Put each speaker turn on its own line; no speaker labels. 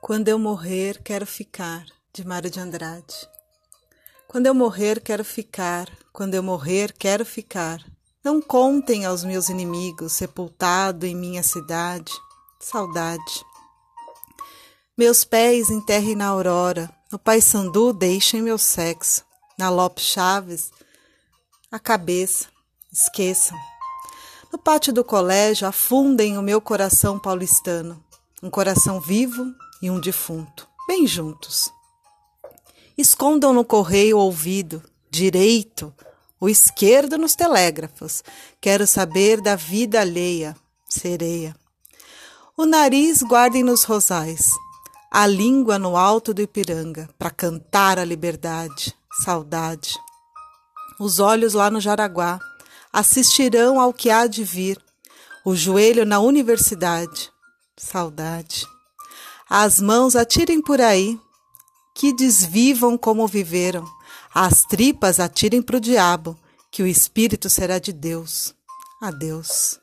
Quando eu morrer, quero ficar, de Mário de Andrade. Quando eu morrer, quero ficar, quando eu morrer, quero ficar. Não contem aos meus inimigos, sepultado em minha cidade, saudade. Meus pés enterrem na aurora, no Pai Sandu deixem meu sexo, na Lopes Chaves, a cabeça, esqueçam. No pátio do colégio afundem o meu coração paulistano, um coração vivo e um defunto, bem juntos. Escondam no correio o ouvido, direito, o esquerdo nos telégrafos. Quero saber da vida alheia, sereia. O nariz guardem nos rosais, a língua no alto do Ipiranga, para cantar a liberdade, saudade. Os olhos lá no Jaraguá assistirão ao que há de vir, o joelho na universidade, saudade. As mãos atirem por aí, que desvivam como viveram. As tripas atirem para o diabo, que o espírito será de Deus. Adeus.